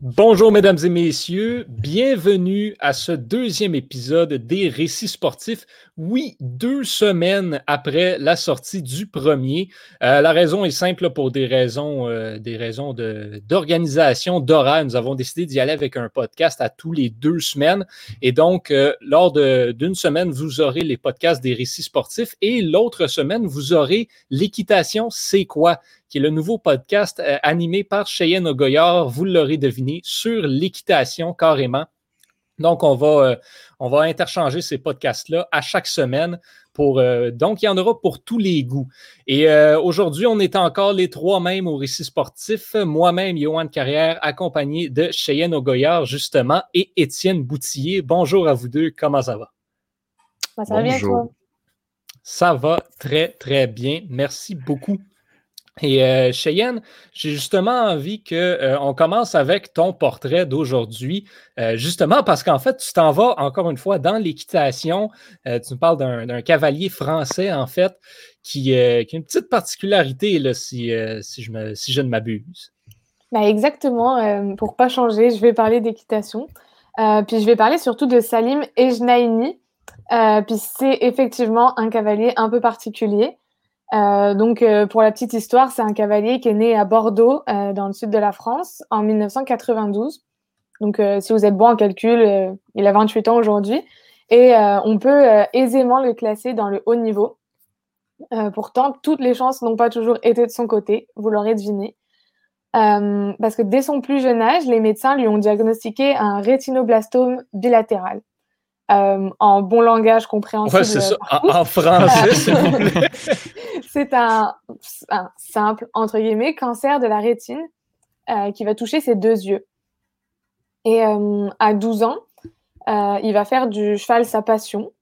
Bonjour mesdames et messieurs, bienvenue à ce deuxième épisode des récits sportifs. Oui, deux semaines après la sortie du premier. Euh, la raison est simple pour des raisons, euh, des raisons d'organisation, d'horaire. Nous avons décidé d'y aller avec un podcast à tous les deux semaines. Et donc, euh, lors d'une semaine, vous aurez les podcasts des récits sportifs et l'autre semaine, vous aurez l'équitation, c'est quoi? Qui est le nouveau podcast euh, animé par Cheyenne Ogoyard, vous l'aurez deviné, sur l'équitation carrément. Donc, on va, euh, on va interchanger ces podcasts-là à chaque semaine. Pour, euh, donc, il y en aura pour tous les goûts. Et aujourd'hui, on est encore les trois mêmes au récit sportif. Moi-même, Johan Carrière, accompagné de Cheyenne Ogoyard, justement, et Étienne Boutillier. Bonjour à vous deux. Comment ça va? ça va bien, toi? Ça va très, très bien. Merci beaucoup. Et euh, Cheyenne, j'ai justement envie qu'on euh, commence avec ton portrait d'aujourd'hui, euh, justement parce qu'en fait, tu t'en vas encore une fois dans l'équitation. tu nous parles d'un cavalier français, en fait, qui, a une petite particularité, là, si, je, ne m'abuse. Bah exactement. pour pas changer, je vais parler d'équitation. puis je vais parler surtout de Salim Ejnaini. puis c'est effectivement un cavalier un peu particulier. Euh, donc, euh, pour la petite histoire, c'est un cavalier qui est né à Bordeaux, euh, dans le sud de la France, en 1992. Donc, si vous êtes bon en calcul, il a 28 ans aujourd'hui. Et on peut aisément le classer dans le haut niveau. pourtant, toutes les chances n'ont pas toujours été de son côté, vous l'aurez deviné. parce que dès son plus jeune âge, les médecins lui ont diagnostiqué un rétinoblastome bilatéral. Euh, en bon langage compréhensible. c'est ça. En, français, s'il vous plaît. c'est un, simple, entre guillemets, cancer de la rétine euh, qui va toucher ses deux yeux. Et euh, à 12 ans, il va faire du cheval sa passion.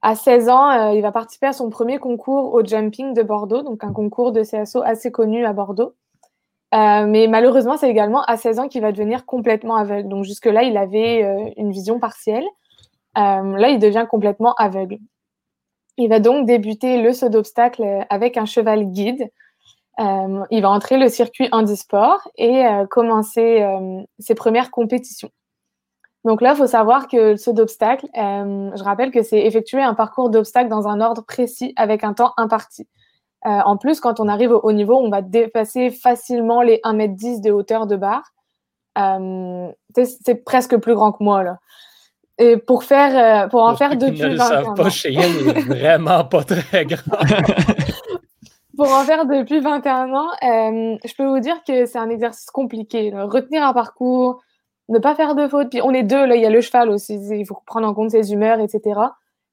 À 16 ans, il va participer à son premier concours au jumping de Bordeaux, donc un concours de CSO assez connu à Bordeaux. mais malheureusement, c'est également à 16 ans qu'il va devenir complètement aveugle. Donc jusque-là, il avait une vision partielle. Euh, là, il devient complètement aveugle. Il va donc débuter le saut d'obstacle avec un cheval guide. Euh, il va entrer le circuit handisport et euh, commencer ses premières compétitions. Donc là, il faut savoir que le saut d'obstacle, je rappelle que c'est effectuer un parcours d'obstacle dans un ordre précis avec un temps imparti. en plus, quand on arrive au haut niveau, on va dépasser facilement les 1m10 de hauteur de barre. c'est presque plus grand que moi, là. Et pour faire, euh, pour en faire depuis 21 ans. pas, Cheyenne est vraiment pas très grand. pour en faire depuis 21 ans, euh, je peux vous dire que c'est un exercice compliqué. Retenir un parcours, ne pas faire de fautes. Puis on est deux, là, il y a le cheval aussi. Il faut prendre en compte ses humeurs, etc.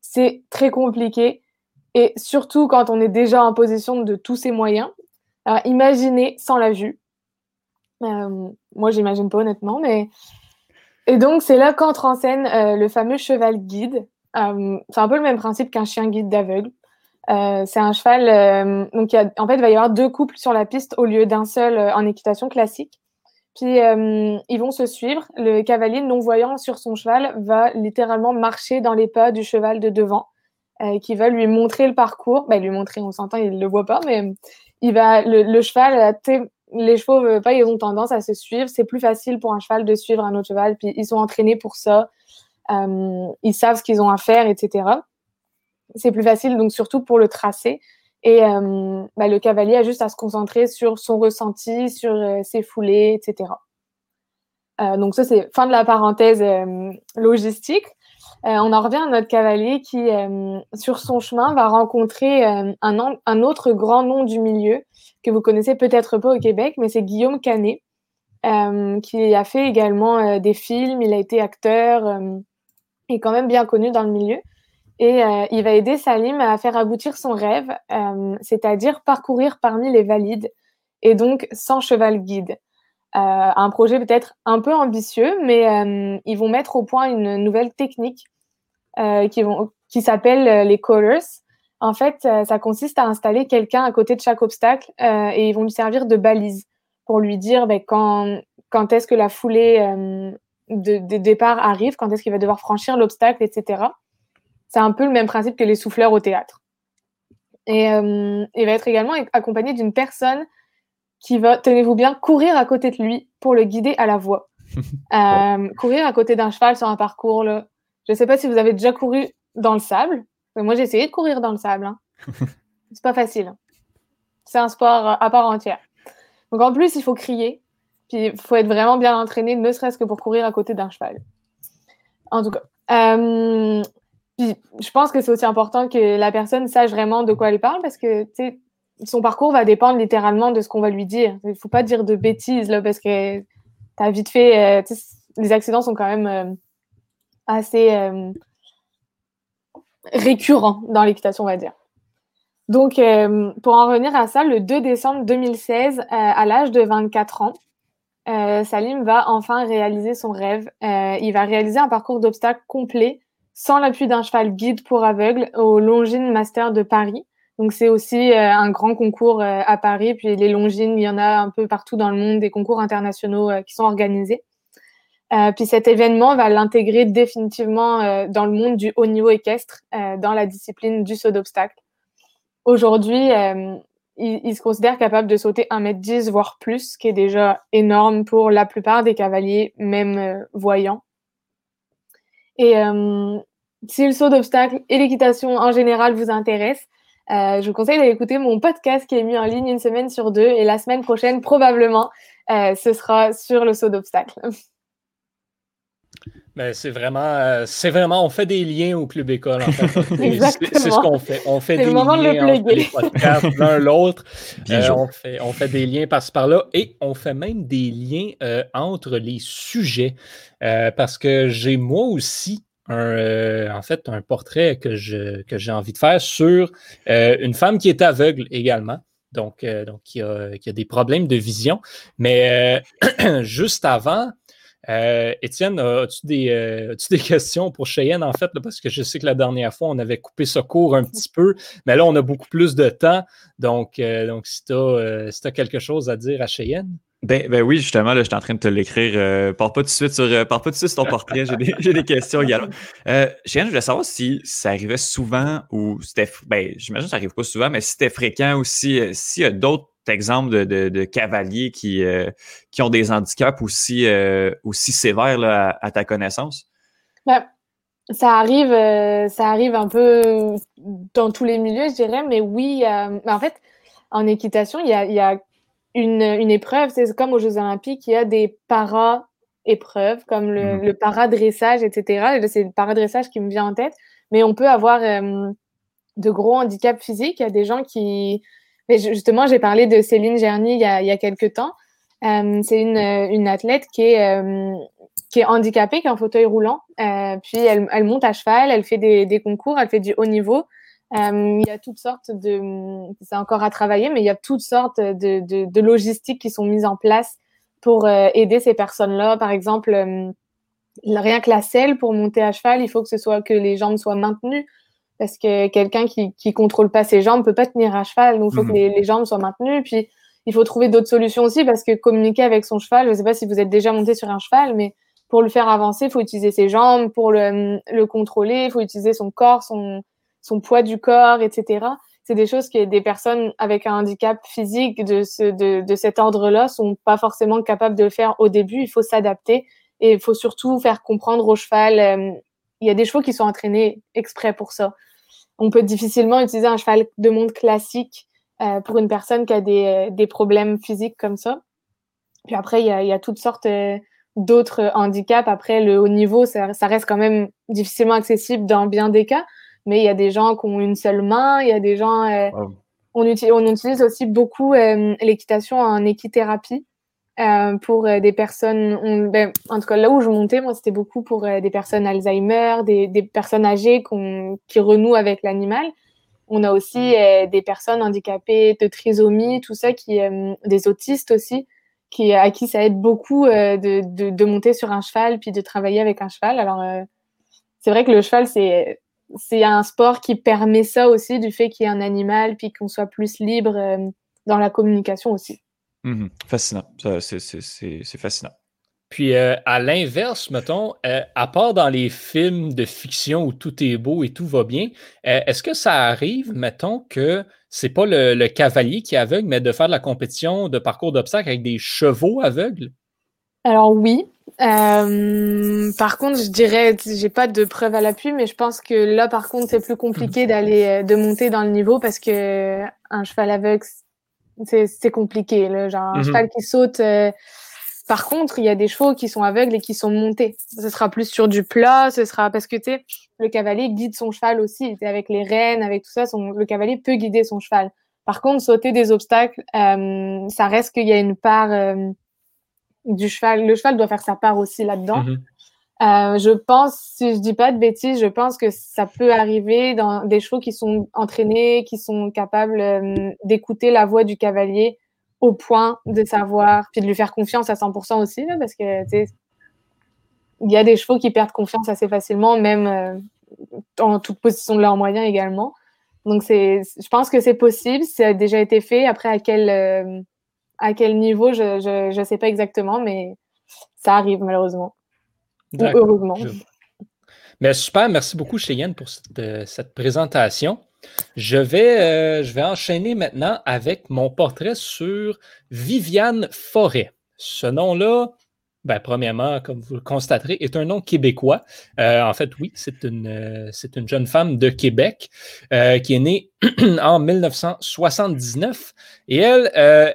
C'est très compliqué. Et surtout quand on est déjà en position de tous ses moyens. Alors, imaginez sans la vue. Euh, moi, j'imagine pas honnêtement, mais et donc, c'est là qu'entre en scène euh, le fameux cheval guide. Euh, c'est un peu le même principe qu'un chien guide d'aveugle. Euh, c'est un cheval. donc, en fait, il va y avoir deux couples sur la piste au lieu d'un seul en équitation classique. Puis, ils vont se suivre. Le cavalier non-voyant sur son cheval va littéralement marcher dans les pas du cheval de devant, qui va lui montrer le parcours. Bah, lui montrer, on s'entend, il ne le voit pas, mais il va, le, cheval les chevaux, euh, pas, ils ont tendance à se suivre. C'est plus facile pour un cheval de suivre un autre cheval, puis ils sont entraînés pour ça. Euh, ils savent ce qu'ils ont à faire, etc. C'est plus facile, donc surtout pour le tracé. Et euh, bah, le cavalier a juste à se concentrer sur son ressenti, sur ses foulées, etc. donc ça, c'est fin de la parenthèse logistique. On en revient à notre cavalier qui, sur son chemin, va rencontrer un, un, autre grand nom du milieu, que vous connaissez peut-être pas au Québec, mais c'est Guillaume Canet, euh, qui a fait également euh, des films, il a été acteur, euh, et quand même bien connu dans le milieu. Et il va aider Salim à faire aboutir son rêve, c'est-à-dire parcourir parmi les valides, et donc sans cheval guide. Un projet peut-être un peu ambitieux, mais ils vont mettre au point une nouvelle technique qui, vont, qui s'appelle les callers. En fait, euh, ça consiste à installer quelqu'un à côté de chaque obstacle euh, et ils vont lui servir de balise pour lui dire ben, quand, est-ce que la foulée euh, de, départ arrive, quand est-ce qu'il va devoir franchir l'obstacle, etc. C'est un peu le même principe que les souffleurs au théâtre. Et il va être également accompagné d'une personne qui va, tenez-vous bien, courir à côté de lui pour le guider à la voix. courir à côté d'un cheval sur un parcours, là, je ne sais pas si vous avez déjà couru dans le sable. Moi, j'ai essayé de courir dans le sable. Hein. C'est pas facile. C'est un sport à part entière. Donc en plus, il faut crier. Puis il faut être vraiment bien entraîné, ne serait-ce que pour courir à côté d'un cheval. En tout cas. Euh, je pense que c'est aussi important que la personne sache vraiment de quoi elle parle parce que son parcours va dépendre littéralement de ce qu'on va lui dire. Il ne faut pas dire de bêtises là, parce que tu as vite fait. Euh, les accidents sont quand même euh, assez récurrents dans l'équitation, on va dire. Donc, euh, pour en revenir à ça, le 2 décembre 2016, euh, à l'âge de 24 ans, euh, Salim va enfin réaliser son rêve. il va réaliser un parcours d'obstacles complet sans l'appui d'un cheval guide pour aveugles au Longines Master de Paris. Donc, c'est aussi un grand concours à Paris. Puis, les Longines, il y en a un peu partout dans le monde, des concours internationaux qui sont organisés. puis cet événement va l'intégrer définitivement dans le monde du haut niveau équestre, dans la discipline du saut d'obstacles. Aujourd'hui, euh, il, se considère capable de sauter 1m10, voire plus, ce qui est déjà énorme pour la plupart des cavaliers, même euh, voyants. Et euh, si le saut d'obstacle et l'équitation en général vous intéressent, je vous conseille d'aller écouter mon podcast qui est mis en ligne une semaine sur deux. Et la semaine prochaine, probablement, ce sera sur le saut d'obstacle. Ben, c'est vraiment, euh, c'est vraiment, on fait des liens au club école. En fait. c'est ce qu'on fait. On fait des liens entre les podcasts l'un l'autre. Euh, on, fait, on fait des liens par-ci par-là et on fait même des liens euh, entre les sujets parce que j'ai moi aussi un, en fait un portrait que je que j'ai envie de faire sur une femme qui est aveugle également. Donc, donc qui, a, des problèmes de vision. Mais juste avant, euh, Étienne, as-tu des, euh, questions pour Cheyenne, en fait, parce que je sais que la dernière fois, on avait coupé ce cours un petit peu, mais là, on a beaucoup plus de temps. Donc, euh, donc si tu as, quelque chose à dire à Cheyenne? Ben, ben oui, justement, là, je suis en train de te l'écrire. Euh, pas tout de suite sur, pas tout de suite ton portrait. J'ai des, questions également. Cheyenne, je voulais savoir si ça arrivait souvent ou c'était. Ben, j'imagine que ça arrive pas souvent, mais si c'était fréquent aussi, s'il y a d'autres exemple de, cavaliers qui, euh, qui ont des handicaps aussi, euh, aussi sévères à, ta connaissance? Ben, ça arrive, euh, ça arrive un peu dans tous les milieux, je dirais, mais oui, en fait, en équitation, il y a, une, épreuve, c'est comme aux Jeux Olympiques, il y a des para-épreuves, comme le, mmh. para-dressage, etc. C'est le para-dressage qui me vient en tête, mais on peut avoir de gros handicaps physiques. Il y a des gens qui, justement, j'ai parlé de Céline Gerny il y a, il y a quelques temps. Euh, c'est une, une, athlète qui est, euh, qui est handicapée, qui est en fauteuil roulant. Euh, puis elle, elle, monte à cheval, elle fait des, des, concours, elle fait du haut niveau. Il y a toutes sortes de, c'est encore à travailler, mais il y a toutes sortes de, de, de logistiques qui sont mises en place pour aider ces personnes-là. Par exemple, rien que la selle pour monter à cheval, il faut que ce soit que les jambes soient maintenues parce que quelqu'un qui qui contrôle pas ses jambes peut pas tenir à cheval, donc il faut que mhm. les, jambes soient maintenues. Puis il faut trouver d'autres solutions aussi parce que communiquer avec son cheval, je sais pas si vous êtes déjà monté sur un cheval, mais pour le faire avancer, il faut utiliser ses jambes, pour le, le contrôler, il faut utiliser son corps, son, son poids du corps, etc. C'est des choses que des personnes avec un handicap physique de, ce, de, de cet ordre-là sont pas forcément capables de faire au début. Il faut s'adapter et il faut surtout faire comprendre au cheval. Euh, il y a des chevaux qui sont entraînés exprès pour ça on peut difficilement utiliser un cheval de monde classique euh, pour une personne qui a des, euh, des, problèmes physiques comme ça. Puis après, il y a, toutes sortes d'autres handicaps. Après, le haut niveau, ça, reste quand même difficilement accessible dans bien des cas. Mais il y a des gens qui ont une seule main, il y a des gens... on, utilise, on utilise aussi beaucoup l'équitation en équithérapie. Euh, pour euh, des personnes, ben, en tout cas là où je montais, moi c'était beaucoup pour euh, des personnes Alzheimer, des, des personnes âgées qui renouent avec l'animal. On a aussi mm. des personnes handicapées de trisomie, tout ça, qui, des autistes aussi, qui, à qui ça aide beaucoup de, de, de, monter sur un cheval puis de travailler avec un cheval. Alors c'est vrai que le cheval c'est c'est un sport qui permet ça aussi du fait qu'il y ait un animal puis qu'on soit plus libre dans la communication aussi. Mmh fascinant. C'est fascinant. Puis euh, à l'inverse, mettons, euh, à part dans les films de fiction où tout est beau et tout va bien, euh, est-ce que ça arrive, mettons, que c'est pas le, cavalier qui est aveugle, mais de faire de la compétition de parcours d'obstacles avec des chevaux aveugles? Alors oui, Euh, par contre, je dirais, j'ai pas de preuve à l'appui, mais je pense que là, par contre, c'est plus compliqué d'aller, euh, de monter dans le niveau parce que un cheval aveugle, c'est compliqué. Là. Genre, un Mhm. cheval qui saute. euh, Par contre, il y a des chevaux qui sont aveugles et qui sont montés. Ce sera plus sur du plat, ce sera parce que tu sais, le cavalier guide son cheval aussi. Avec les rênes, avec tout ça, son... le cavalier peut guider son cheval. Par contre, sauter des obstacles, euh, ça reste qu'il y a une part euh, du cheval. Le cheval doit faire sa part aussi là-dedans. Mhm. Euh, je pense, si je dis pas de bêtises, je pense que ça peut arriver dans des chevaux qui sont entraînés, qui sont capables euh, d'écouter la voix du cavalier au point de savoir, puis de lui faire confiance à 100% aussi, là, parce que il y a des chevaux qui perdent confiance assez facilement, même euh, en toute position de leur moyen également. Donc c'est, je pense que c'est possible, ça a déjà été fait. Après à quel à quel niveau, je, je sais pas exactement, mais ça arrive malheureusement ou heureusement. Je- Mais super, merci beaucoup Cheyenne pour cette, euh, cette présentation. Je vais, euh, je vais enchaîner maintenant avec mon portrait sur Viviane Forêt. Ce nom-là, ben, premièrement, comme vous le constaterez, est un nom québécois. Euh, en fait, oui, c'est une, euh, c'est une jeune femme de Québec euh, qui est née en 1979. Et elle,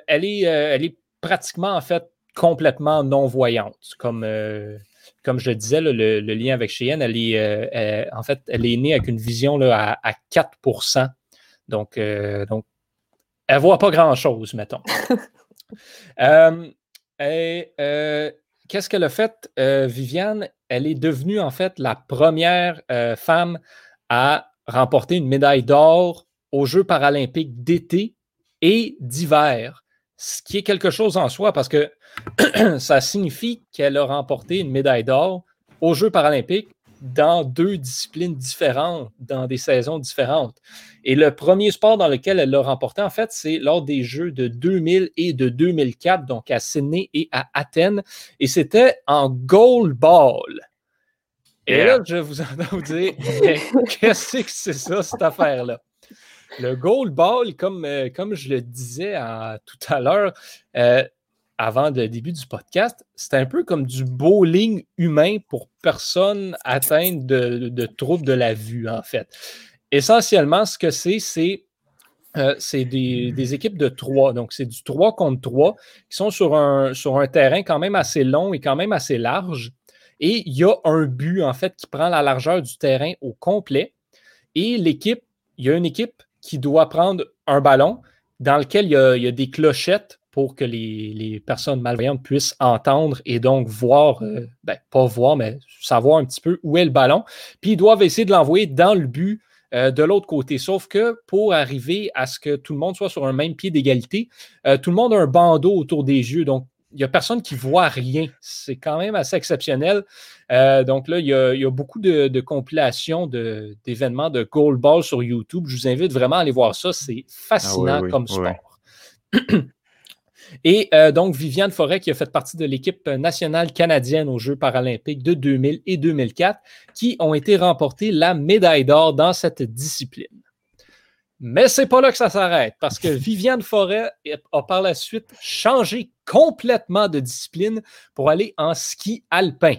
elle, est, elle est pratiquement, en fait, complètement non-voyante. Comme, comme je le disais, là, le, le lien avec Cheyenne, elle est, euh, elle- en fait, elle est née avec une vision là, à, à 4 Donc, euh, donc elle ne voit pas grand-chose, mettons. Euh, et, Qu'est-ce qu'elle a fait, euh, Viviane? Elle est devenue, en fait, la première euh, femme à remporter une médaille d'or aux Jeux paralympiques d'été et d'hiver, ce qui est quelque chose en soi parce que ça signifie qu'elle a remporté une médaille d'or aux Jeux paralympiques dans deux disciplines différentes, dans des saisons différentes. Et le premier sport dans lequel elle l'a remporté, en fait, c'est lors des Jeux de 2000 et de 2004, donc à Sydney et à Athènes. Et c'était en goalball. Et Yeah. là, je vous entends vous dire, mais qu'est-ce que c'est ça, cette affaire-là? Le goalball, comme, euh, comme je le disais tout à l'heure, euh, avant le début du podcast, c'est un peu comme du bowling humain pour personnes atteintes de, de troubles de la vue, en fait. Essentiellement, ce que c'est, c'est euh, c'est des, des équipes de trois. Donc, c'est du 3 contre 3 qui sont sur un, sur un terrain quand même assez long et quand même assez large. Et il y a un but, en fait, qui prend la largeur du terrain au complet. Et l'équipe, il y a une équipe qui doit prendre un ballon dans lequel il y a des clochettes pour que les, les personnes malvoyantes puissent entendre et donc voir, euh, ben, pas voir, mais savoir un petit peu où est le ballon. Puis ils doivent essayer de l'envoyer dans le but euh, de l'autre côté. Sauf que pour arriver à ce que tout le monde soit sur un même pied d'égalité, euh, tout le monde a un bandeau autour des yeux. Donc, il n'y a personne qui voit rien. C'est quand même assez exceptionnel. Euh, donc là, il y a, il y a beaucoup de, de compilations de- d'événements de, goalball sur YouTube. Je vous invite vraiment à aller voir ça. C'est fascinant Ah oui, oui, comme oui, sport. Et euh, donc, Viviane Forêt, qui a fait partie de l'équipe nationale canadienne aux Jeux paralympiques de 2000 et 2004, qui ont été remportés la médaille d'or dans cette discipline. Mais c'est pas là que ça s'arrête, parce que Viviane Forêt a par la suite changé complètement de discipline pour aller en ski alpin.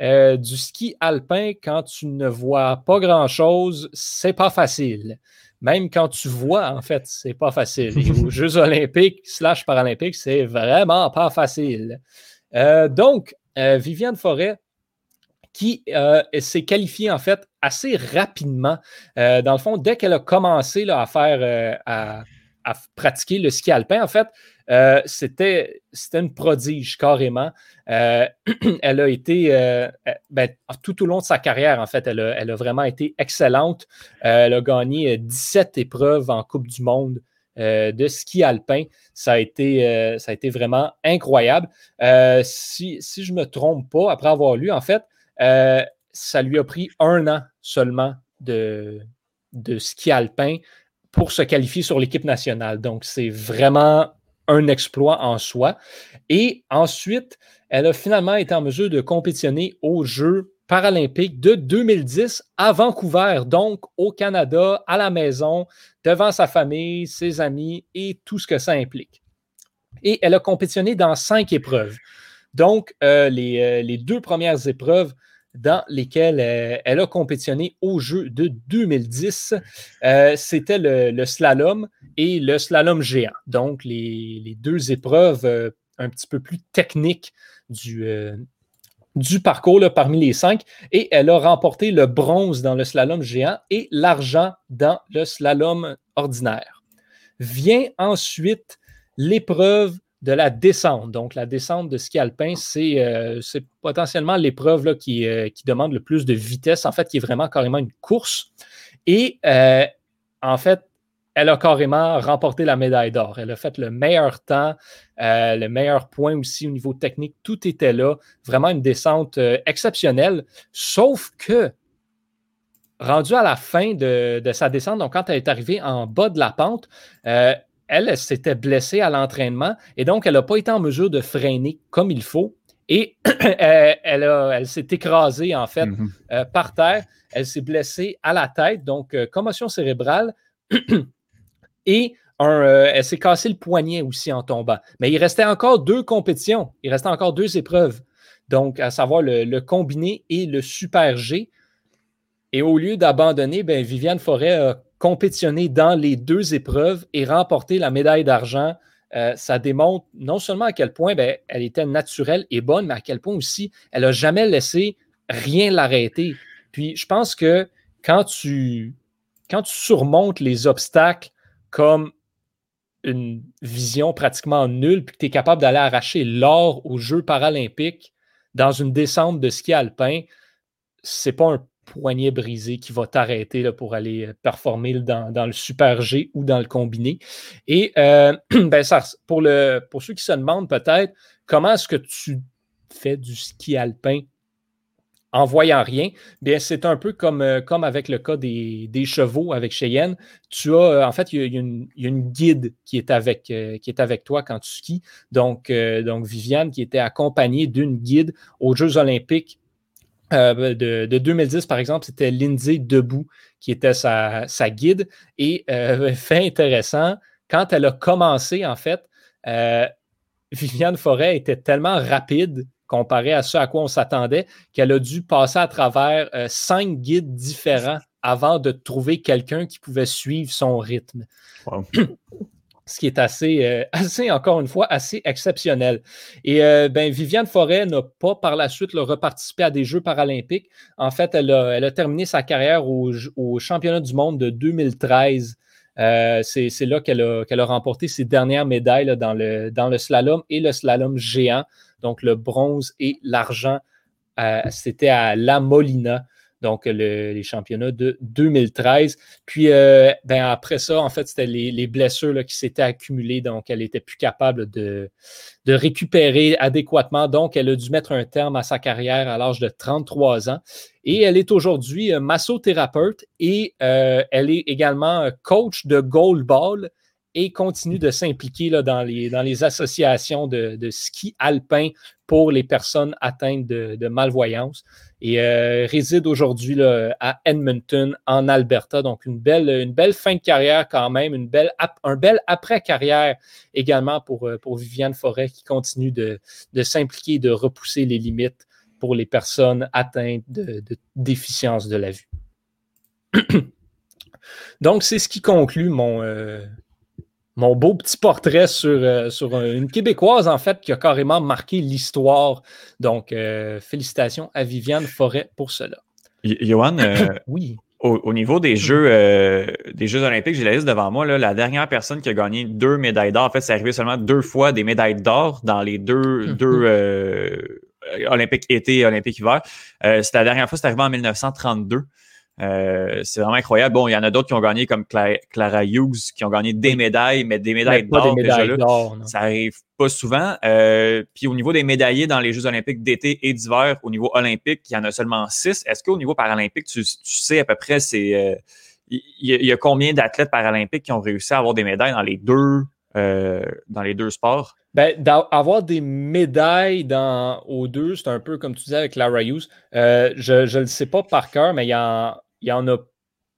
Euh, du ski alpin, quand tu ne vois pas grand-chose, c'est pas facile. Même quand tu vois, en fait, c'est pas facile. Et aux Jeux olympiques slash paralympiques, c'est vraiment pas facile. Euh, donc, euh, Viviane Forêt, qui euh, s'est qualifiée, en fait, assez rapidement. Dans le fond, dès qu'elle a commencé là, à faire, à, à pratiquer le ski alpin, en fait, euh, c'était une prodige carrément. Euh, elle a été euh, ben, tout au long de sa carrière, en fait, elle a, elle a vraiment été excellente. Elle a gagné euh, 17 épreuves en Coupe du Monde de ski alpin. Ça a été, ça a été vraiment incroyable. Si, si je ne me trompe pas, après avoir lu, en fait, ça lui a pris un an seulement de, de ski alpin pour se qualifier sur l'équipe nationale. Donc, c'est vraiment un exploit en soi. Et ensuite, elle a finalement été en mesure de compétitionner aux Jeux paralympiques de 2010 à Vancouver, donc au Canada, à la maison, devant sa famille, ses amis et tout ce que ça implique. Et elle a compétitionné dans cinq épreuves. Donc, les, les, deux premières épreuves dans lesquelles elle a compétitionné au jeu de 2010, c'était le, slalom et le slalom géant. Donc, les, deux épreuves un petit peu plus techniques du, du parcours parmi les cinq et elle a remporté le bronze dans le slalom géant et l'argent dans le slalom ordinaire. Vient ensuite l'épreuve de la descente. Donc, la descente de ski alpin, c'est euh, potentiellement l'épreuve qui, euh, qui, demande le plus de vitesse, en fait, qui est vraiment carrément une course. Et euh, en fait, elle a carrément remporté la médaille d'or. Elle a fait le meilleur temps, le meilleur point aussi au niveau technique. Tout était là. Vraiment une descente exceptionnelle. Sauf que, rendue à la fin de, sa descente, donc quand elle est arrivée en bas de la pente, euh, elle, s'était blessée à l'entraînement et donc elle n'a pas été en mesure de freiner comme il faut. Et elle, elle s'est écrasée en fait mm-hmm. par terre. Elle s'est blessée à la tête, donc commotion cérébrale. et euh, elle s'est cassé le poignet aussi en tombant. Mais il restait encore deux compétitions. Il restait encore deux épreuves. Donc, à savoir le, combiné et le super G. Et au lieu d'abandonner, ben, Viviane Forêt a compétitionné dans les deux épreuves et remporté la médaille d'argent. Euh, ça démontre non seulement à quel point ben, elle était naturelle et bonne, mais à quel point aussi elle n'a jamais laissé rien l'arrêter. Puis je pense que quand tu, quand tu surmontes les obstacles comme une vision pratiquement nulle, puis que tu es capable d'aller arracher l'or aux Jeux paralympiques dans une descente de ski alpin, c'est pas un poignet brisé qui va t'arrêter pour aller euh, performer dans, le Super G ou dans le combiné. Et euh, ben pour, le, ceux qui se demandent peut-être comment est-ce que tu fais du ski alpin en voyant rien, bien, c'est un peu comme, euh, avec le cas des, chevaux avec Cheyenne. Tu as, en fait, il y, a, une, guide qui est, avec, toi quand tu skis. Donc Viviane qui était accompagnée d'une guide aux Jeux olympiques de, 2010, par exemple, c'était Lindsay Debout qui était sa, sa guide. Et fait intéressant, quand elle a commencé, en fait, Viviane Forêt était tellement rapide comparé à ce à quoi on s'attendait, qu'elle a dû passer à travers euh, cinq guides différents avant de trouver quelqu'un qui pouvait suivre son rythme. Ce qui est assez, euh, assez, encore une fois, assez exceptionnel. Et euh, ben, Viviane Forêt n'a pas par la suite reparticipé à des Jeux paralympiques. En fait, elle a, terminé sa carrière au, au, championnat du monde de 2013. c'est là qu'elle a, remporté ses dernières médailles dans, le, slalom et le slalom géant. Donc, le bronze et l'argent, euh, c'était à La Molina, donc les championnats de 2013. Puis, euh, ben, après ça, en fait, c'était les, blessures qui s'étaient accumulées, donc elle n'était plus capable de, récupérer adéquatement. Donc, elle a dû mettre un terme à sa carrière à l'âge de 33 ans. Et elle est aujourd'hui euh, massothérapeute et elle est également coach de goalball et continue de s'impliquer dans les, dans les associations de, ski alpin pour les personnes atteintes de, malvoyance et euh, réside aujourd'hui à Edmonton, en Alberta. Donc, une belle, une belle fin de carrière quand même, une belle, un bel après-carrière également pour, euh, pour Viviane Forêt qui continue de, de s'impliquer et de repousser les limites pour les personnes atteintes de, déficience de la vue. Donc, c'est ce qui conclut mon, euh, mon beau petit portrait sur, euh, sur une Québécoise, en fait, qui a carrément marqué l'histoire. Donc, euh, félicitations à Viviane Forêt pour cela. Johan, euh, oui. Au, niveau des Jeux, des Jeux olympiques, j'ai la liste devant moi. Là, la dernière personne qui a gagné deux médailles d'or, en fait, c'est arrivé seulement deux fois des médailles d'or dans les deux, mhm. deux Olympiques été et Olympiques hiver. c'est la dernière fois, c'est arrivé en 1932. Euh, c'est vraiment incroyable. Bon, il y en a d'autres qui ont gagné comme Clara Hughes, qui ont gagné des médailles, mais des médailles d'or déjà là. Ça arrive pas souvent. Euh, puis au niveau des médaillés dans les Jeux olympiques d'été et d'hiver, au niveau olympique, il y en a seulement six. Est-ce qu'au niveau paralympique, tu, sais à peu près c'est euh, il y, a combien d'athlètes paralympiques qui ont réussi à avoir des médailles dans les deux dans les deux sports? Ben, avoir des médailles dans, aux deux, c'est un peu comme tu disais avec Clara Hughes. je ne le sais pas par cœur, mais il y en, il y en a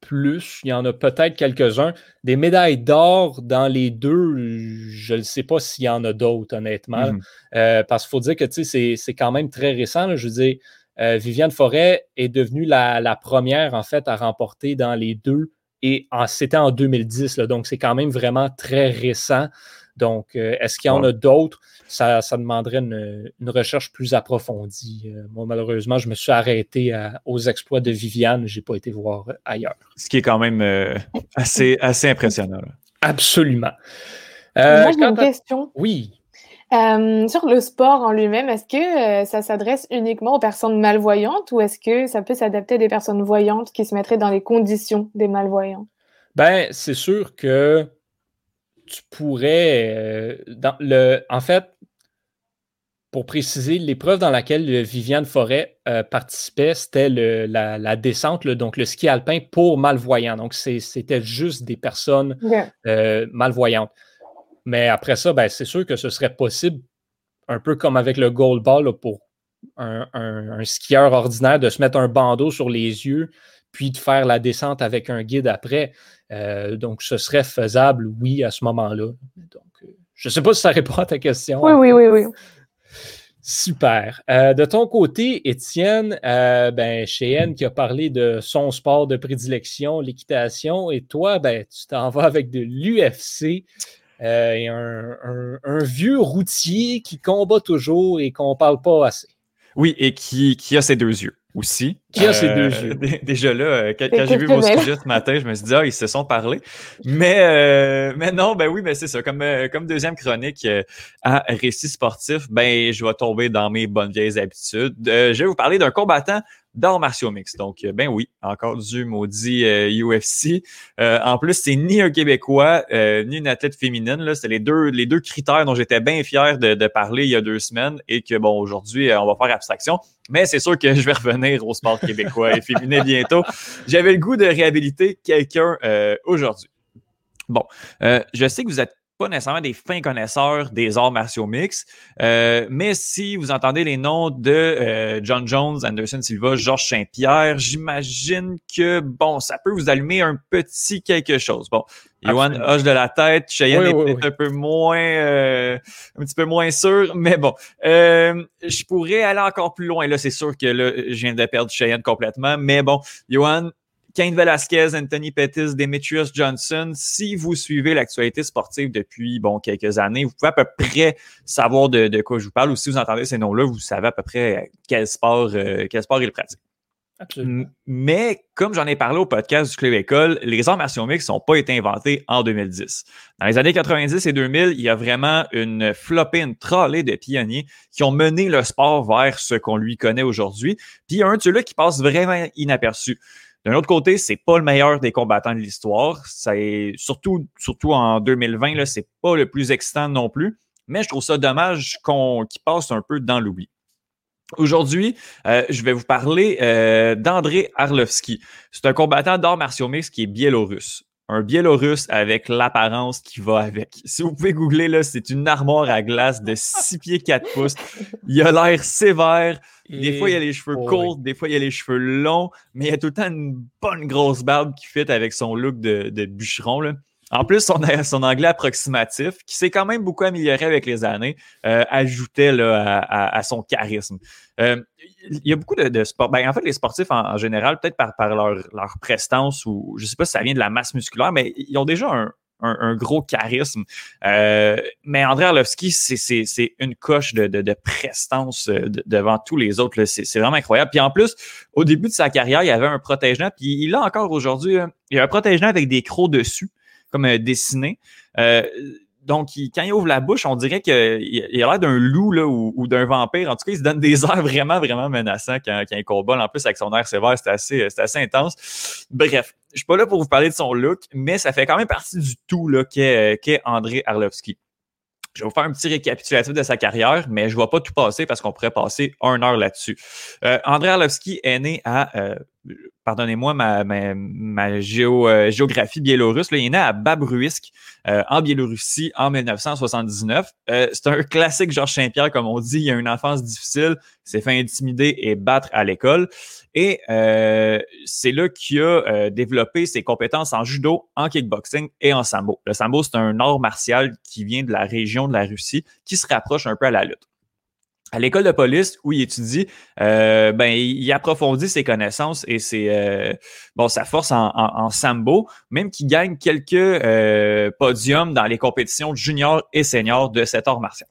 plus. Il y en a peut-être quelques-uns. Des médailles d'or dans les deux, je ne sais pas s'il y en a d'autres, honnêtement. Mhm. Euh, parce qu'il faut dire que c'est quand même très récent. Je veux dire, euh, Viviane Forêt est devenue la, première, en fait, à remporter dans les deux. Et c'était en 2010, donc c'est quand même vraiment très récent. Donc, euh, est-ce qu'il y en a d'autres? Ça, demanderait une, recherche plus approfondie. Euh, moi, malheureusement, je me suis arrêté aux exploits de Viviane. Je n'ai pas été voir ailleurs. Ce qui est quand même euh, assez, assez impressionnant. Absolument. moi, j'ai une question. Oui. sur le sport en lui-même, est-ce que ça s'adresse uniquement aux personnes malvoyantes ou est-ce que ça peut s'adapter à des personnes voyantes qui se mettraient dans les conditions des malvoyants? Ben, c'est sûr que tu pourrais, euh, dans le, en fait, pour préciser, l'épreuve dans laquelle Viviane Forêt euh, participait, c'était la, descente, donc le ski alpin pour malvoyants. Donc, c'était juste des personnes euh, malvoyantes. Mais après ça, ben, c'est sûr que ce serait possible, un peu comme avec le gold ball, pour un, un, skieur ordinaire, de se mettre un bandeau sur les yeux, puis de faire la descente avec un guide après. Euh, donc, ce serait faisable, oui, à ce moment-là. Donc, euh, je ne sais pas si ça répond à ta question. Oui, oui, oui, oui. Super. Euh, de ton côté, Étienne, ben, Cheyenne qui a parlé de son sport de prédilection, l'équitation, et toi, ben, tu t'en vas avec de l'UFC. et un, un, vieux routier qui combat toujours et qu'on ne parle pas assez. Oui, et qui, qui a ses deux yeux aussi. Qui a ces deux yeux? Euh, déjà là, euh, quand, j'ai vu vos sujets ce matin, je me suis dit, ah, ils se sont parlé. Mais, euh, mais non, ben oui, ben c'est ça. Comme, comme deuxième chronique à récit sportif, ben je vais tomber dans mes bonnes vieilles habitudes. je vais vous parler d'un combattant d'arts martiaux mix. Donc, ben oui, encore du maudit UFC. en plus, c'est ni un Québécois, ni une athlète féminine. Là. C'est les deux, les deux critères dont j'étais bien fier de, de, parler il y a deux semaines et que, bon, aujourd'hui, on va faire abstraction. Mais c'est sûr que je vais revenir au sport québécois et féminin bientôt. J'avais le goût de réhabiliter quelqu'un euh, aujourd'hui. Bon, euh, je sais que vous êtes pas nécessairement des fins connaisseurs des arts martiaux mix, euh, mais si vous entendez les noms de John Jones, Anderson Silva, Georges Saint-Pierre, j'imagine que, bon, ça peut vous allumer un petit quelque chose. Bon, Yohan hoche de la tête. Cheyenne est peut-être un peu moins, euh, un petit peu moins sûr, mais bon. Euh, je pourrais aller encore plus loin. Là, c'est sûr que là, je viens de perdre Cheyenne complètement, mais bon, Johan, Kane Velasquez, Anthony Pettis, Demetrius Johnson, si vous suivez l'actualité sportive depuis bon quelques années, vous pouvez à peu près savoir de, quoi je vous parle. Ou si vous entendez ces noms-là, vous savez à peu près quel sport, euh, quel sport il pratique. Mais comme j'en ai parlé au podcast du Club École, les arts martiaux mixtes n'ont pas été inventés en 2010. Dans les années 90 et 2000, il y a vraiment une flopée, une trollée de pionniers qui ont mené le sport vers ce qu'on lui connaît aujourd'hui. Puis il y a un de ceux-là qui passe vraiment inaperçu. D'un autre côté, c'est pas le meilleur des combattants de l'histoire. C'est surtout, surtout en 2020, là, c'est pas le plus excitant non plus. Mais je trouve ça dommage qu'on qu'il passe un peu dans l'oubli. Aujourd'hui, euh, je vais vous parler euh, d'André Arlovski. C'est un combattant d'arts martiaux mix qui est biélorusse. Un biélorusse avec l'apparence qui va avec. Si vous pouvez googler, là, c'est une armoire à glace de 6 pieds 4 pouces. Il a l'air sévère. Des fois, il a les cheveux courts, des fois, il a les cheveux longs, mais il a tout le temps une bonne grosse barbe qui fit avec son look de, de bûcheron. Là. En plus, son, son anglais approximatif, qui s'est quand même beaucoup amélioré avec les années, euh, ajoutait à, son charisme. Euh, il y a beaucoup de, de. Ben, en fait, les sportifs en, général, peut-être par, par leur, leur, prestance ou je ne sais pas si ça vient de la masse musculaire, mais ils ont déjà un, un, gros charisme. Euh, mais André Arlovski, c'est une coche de, prestance devant tous les autres. C'est vraiment incroyable. Puis en plus, au début de sa carrière, il y avait un protège puis il a encore aujourd'hui. Il y a un protège avec des crocs dessus comme euh, dessiné. Euh, donc, quand il ouvre la bouche, on dirait qu'il a l'air d'un loup là, ou, d'un vampire. En tout cas, il se donne des airs vraiment, vraiment menaçants quand, quand il combat. En plus, avec son air sévère, c'est assez, assez intense. Bref, je suis pas là pour vous parler de son look, mais ça fait quand même partie du tout qu'est André Arlovski. Je vais vous faire un petit récapitulatif de sa carrière, mais je ne vais pas tout passer parce qu'on pourrait passer une heure là-dessus. Euh, André Arlovski est né à pardonnez-moi ma, ma, géographie biélorusse, il est né à Babruisk, en Biélorussie, en 1979. c'est un classique Georges Saint-Pierre, comme on dit. Il a une enfance difficile, s'est fait intimider et battre à l'école. Et c'est là qu'il a développé ses compétences en judo, en kickboxing et en sambo. Le sambo, c'est un art martial qui vient de la région de la Russie, qui se rapproche un peu à la lutte à l'école de police où il étudie, euh, ben, il approfondit ses connaissances et ses, euh, bon, sa force en, sambo, même qu'il gagne quelques euh, podiums dans les compétitions juniors et seniors de cet art martial.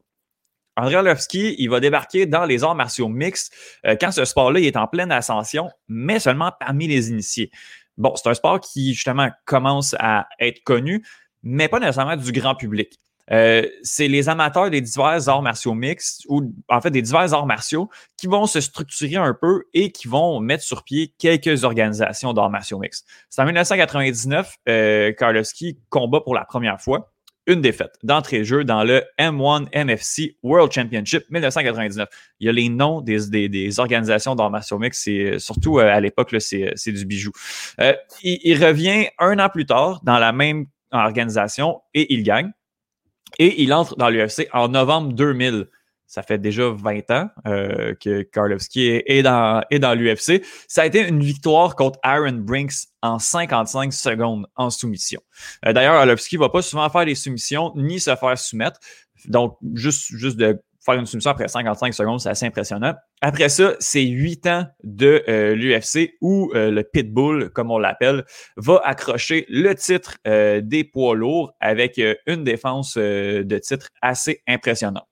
André Orlovski, il va débarquer dans les arts martiaux mixtes quand ce sport-là est en pleine ascension, mais seulement parmi les initiés. Bon, c'est un sport qui justement commence à être connu, mais pas nécessairement du grand public. Euh, c'est les amateurs des divers arts martiaux mixtes ou en fait des divers arts martiaux qui vont se structurer un peu et qui vont mettre sur pied quelques organisations d'arts martiaux mixtes. C'est en 1999, euh, Karlovski combat pour la première fois une défaite d'entrée de jeu dans le M1 MFC World Championship 1999. Il y a les noms des, organisations d'arts martiaux mixtes, c'est surtout euh, à l'époque, c'est du bijou. Euh, il, revient un an plus tard dans la même organisation et il gagne. Et il entre dans l'UFC en novembre 2000. Ça fait déjà 20 ans euh, que Karlovski est, dans, l'UFC. Ça a été une victoire contre Aaron Brinks en 55 secondes en soumission. Euh, d'ailleurs, Karlovski ne va pas souvent faire des soumissions ni se faire soumettre. Donc, juste, juste de faire une soumission après 55 secondes, c'est assez impressionnant. Après ça, c'est huit ans de euh, l'UFC où euh, le Pitbull, comme on l'appelle, va accrocher le titre euh, des poids lourds avec une défense de titre assez impressionnante.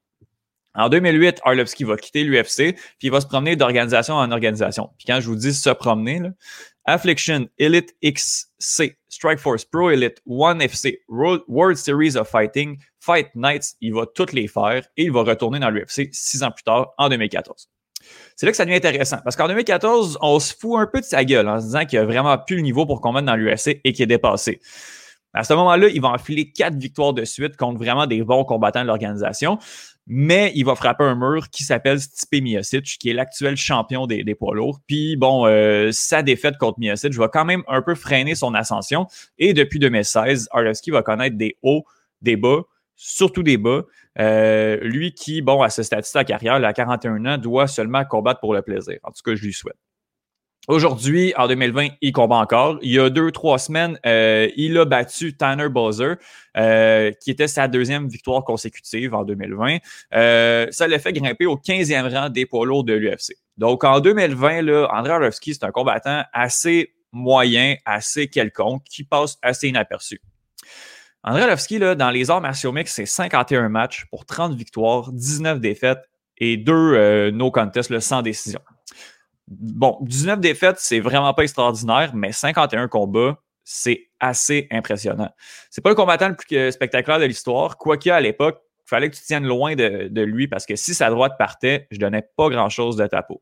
En 2008, Arlovski va quitter l'UFC, puis il va se promener d'organisation en organisation. Puis quand je vous dis se promener, là, Affliction, Elite XC, Strikeforce Pro Elite, One FC, World Series of Fighting, Fight Nights, il va toutes les faire et il va retourner dans l'UFC six ans plus tard, en 2014. C'est là que ça devient intéressant parce qu'en 2014, on se fout un peu de sa gueule en se disant qu'il a vraiment plus le niveau pour combattre dans l'UFC et qu'il est dépassé. À ce moment-là, il va enfiler quatre victoires de suite contre vraiment des bons combattants de l'organisation mais il va frapper un mur qui s'appelle Stipe Miocic, qui est l'actuel champion des, poids lourds. Puis bon, euh, sa défaite contre Miocic va quand même un peu freiner son ascension. Et depuis 2016, Arlovski va connaître des hauts, des bas, surtout des bas. Euh, lui qui, bon, à ce statut de sa carrière, à 41 ans, doit seulement combattre pour le plaisir. En tout cas, je lui souhaite. Aujourd'hui, en 2020, il combat encore. Il y a deux, trois semaines, euh, il a battu Tanner Bowser, euh, qui était sa deuxième victoire consécutive en 2020. Euh, ça l'a fait grimper au 15e rang des poids lourds de l'UFC. Donc, en 2020, là, André Arlovski, c'est un combattant assez moyen, assez quelconque, qui passe assez inaperçu. André Arlovski, là, dans les arts martiaux mix, c'est 51 matchs pour 30 victoires, 19 défaites et deux no contest sans décision. Bon, 19 défaites, c'est vraiment pas extraordinaire, mais 51 combats, c'est assez impressionnant. C'est pas le combattant le plus spectaculaire de l'histoire, quoique à l'époque, il fallait que tu tiennes loin de, lui parce que si sa droite partait, je donnais pas grand-chose de ta peau.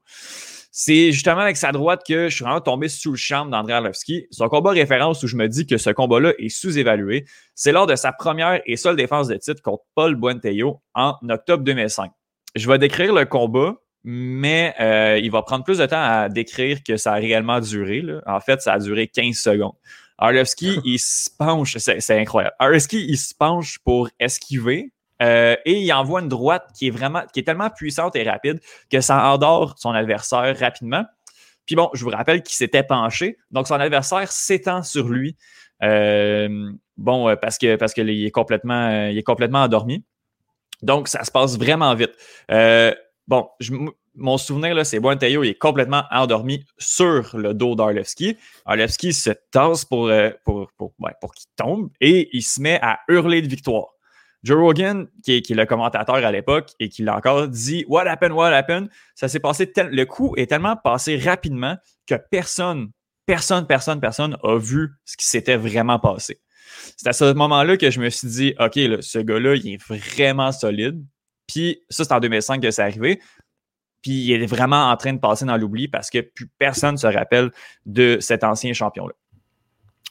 C'est justement avec sa droite que je suis vraiment tombé sous le charme d'André Arlovski. Son combat référence où je me dis que ce combat-là est sous-évalué, c'est lors de sa première et seule défense de titre contre Paul Buentello en octobre 2005. Je vais décrire le combat, mais euh, il va prendre plus de temps à décrire que ça a réellement duré. En fait, ça a duré 15 secondes. Arlovski, il se penche, c'est incroyable. Arlovski, il se penche pour esquiver euh, et il envoie une droite qui est vraiment, qui est tellement puissante et rapide que ça endort son adversaire rapidement. Puis bon, je vous rappelle qu'il s'était penché, donc son adversaire s'étend sur lui. Euh, bon, parce que parce qu'il est complètement, il est complètement endormi. Donc, ça se passe vraiment vite. Bon, mon souvenir, c'est Buentello, il est complètement endormi sur le dos d'Arlevski. Arlevski se tasse pour, euh, pour, pour, qu'il tombe et il se met à hurler de victoire. Joe Rogan, qui est, le commentateur à l'époque et qui l'a encore dit What happened, what happened? Ça s'est passé, le coup est tellement passé rapidement que personne, personne, personne, personne a vu ce qui s'était vraiment passé. C'est à ce moment-là que je me suis dit OK, ce gars-là, il est vraiment solide. Puis ça, c'est en 2005 que c'est arrivé. Puis il est vraiment en train de passer dans l'oubli parce que plus personne ne se rappelle de cet ancien champion-là.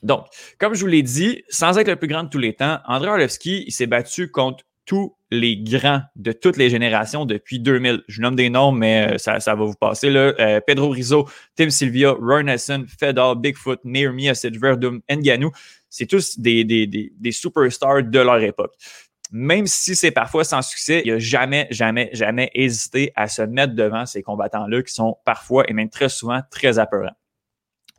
Donc, comme je vous l'ai dit, sans être le plus grand de tous les temps, André Arlovski, il s'est battu contre tous les grands de toutes les générations depuis 2000. Je nomme des noms, mais euh, ça, ça va vous passer. Euh, Pedro Rizzo, Tim Sylvia, Roy Nelson, Fedor, Bigfoot, Naomi Verdum, Nganou. C'est tous des, des, des, des superstars de leur époque même si c'est parfois sans succès, il n'a jamais, jamais, jamais hésité à se mettre devant ces combattants-là qui sont parfois et même très souvent très apeurants.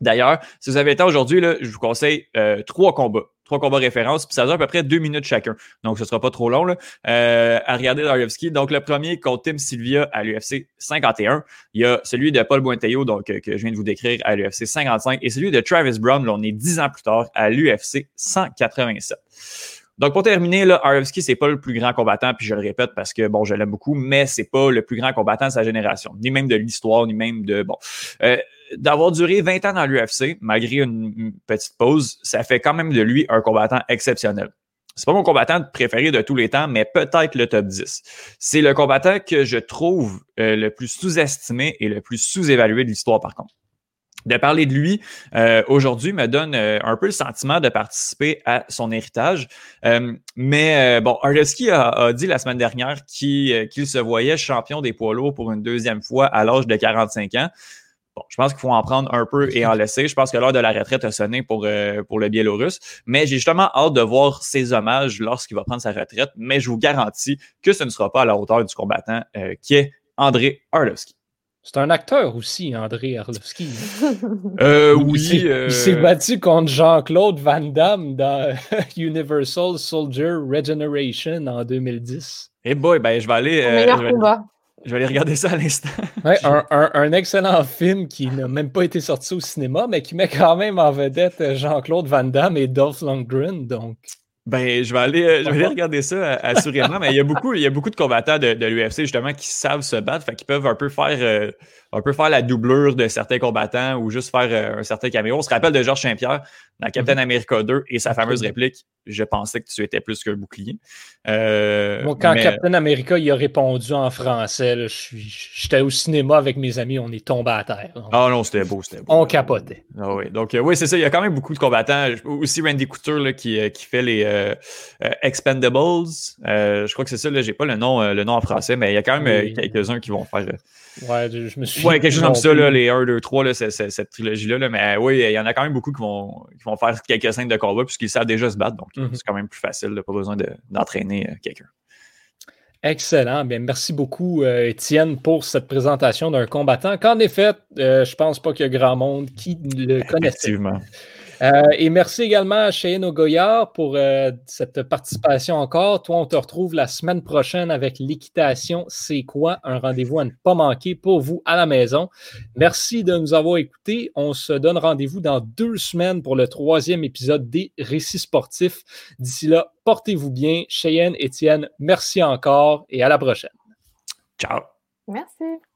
D'ailleurs, si vous avez été aujourd'hui, je vous conseille euh, trois combats. Trois combats références, puis ça dure à peu près deux minutes chacun. Donc, ce ne sera pas trop long là, euh, à regarder Darevski. Donc, le premier contre Tim Sylvia à l'UFC 51. Il y a celui de Paul Buenteyo, donc, euh, que je viens de vous décrire à l'UFC 55, et celui de Travis Brown, là, on est dix ans plus tard, à l'UFC 187. Donc, pour terminer, là, Arlovski, c'est pas le plus grand combattant, puis je le répète parce que, bon, je l'aime beaucoup, mais c'est pas le plus grand combattant de sa génération, ni même de l'histoire, ni même de, bon. Euh, d'avoir duré 20 ans dans l'UFC, malgré une, petite pause, ça fait quand même de lui un combattant exceptionnel. C'est pas mon combattant préféré de tous les temps, mais peut-être le top 10. C'est le combattant que je trouve euh, le plus sous-estimé et le plus sous-évalué de l'histoire, par contre de parler de lui euh, aujourd'hui me donne euh, un peu le sentiment de participer à son héritage. Euh, mais bon, Arlovski a, dit la semaine dernière qu'il se voyait champion des poids lourds pour une deuxième fois à l'âge de 45 ans. Bon, je pense qu'il faut en prendre un peu et en laisser. Je pense que l'heure de la retraite a sonné pour, pour le Biélorusse. Mais j'ai justement hâte de voir ses hommages lorsqu'il va prendre sa retraite. Mais je vous garantis que ce ne sera pas à la hauteur du combattant qui est André Arlovski. C'est un acteur aussi, André Arlovski. Euh, oui. Il s'est euh, battu contre Jean-Claude Van Damme dans Universal Soldier Regeneration en 2010. Eh hey boy, ben je vais aller. Euh, je, vais, je, vais, aller regarder ça à l'instant. Ouais, un, un, excellent film qui n'a même pas été sorti au cinéma, mais qui met quand même en vedette Jean-Claude Van Damme et Dolph Lundgren. Donc. Ben, je vais aller, euh, je vais aller regarder ça euh, assurément, mais il y a beaucoup, il y a beaucoup de combattants de, de l'UFC justement qui savent se battre, fait qu'ils peuvent un peu faire euh, un peu faire la doublure de certains combattants ou juste faire un certain caméo. On se rappelle de Georges Saint-Pierre dans Captain mhm. America 2 et sa fameuse réplique Je pensais que tu étais plus qu'un bouclier. Moi, quand Captain America il a répondu en français, j'étais au cinéma avec mes amis, on est tombé à terre. Ah non, c'était beau, c'était beau. On capotait. Ah oui, donc oui, c'est ça. Il y a quand même beaucoup de combattants. Aussi Randy Couture là, qui, qui fait les euh, euh, Expendables. Euh, je crois que c'est ça, là, j'ai pas le nom, le nom en français, mais il y a quand même quelques-uns qui vont faire. Ouais, je me suis. Ouais, quelque chose comme ça, là, les 1, 2, 3, là, cette trilogie-là. mais oui, il y en a quand même beaucoup qui vont, qui vont faire quelques scènes de combat puisqu'ils savent déjà se battre. Donc, mm-hmm. c'est quand même plus facile, pas besoin d'entraîner quelqu'un. Excellent. Bien, merci beaucoup, Étienne, pour cette présentation d'un combattant qu'en effet, je je pense pas qu'il y a grand monde qui le connaissait. Effectivement. Euh, et merci également à Cheyenne Ogoyard pour euh, cette participation encore. Toi, on te retrouve la semaine prochaine avec l'équitation. C'est quoi? Un rendez-vous à ne pas manquer pour vous à la maison. Merci de nous avoir écoutés. On se donne rendez-vous dans deux semaines pour le troisième épisode des Récits sportifs. D'ici là, portez-vous bien. Cheyenne, Étienne, merci encore et à la prochaine. Ciao. Merci.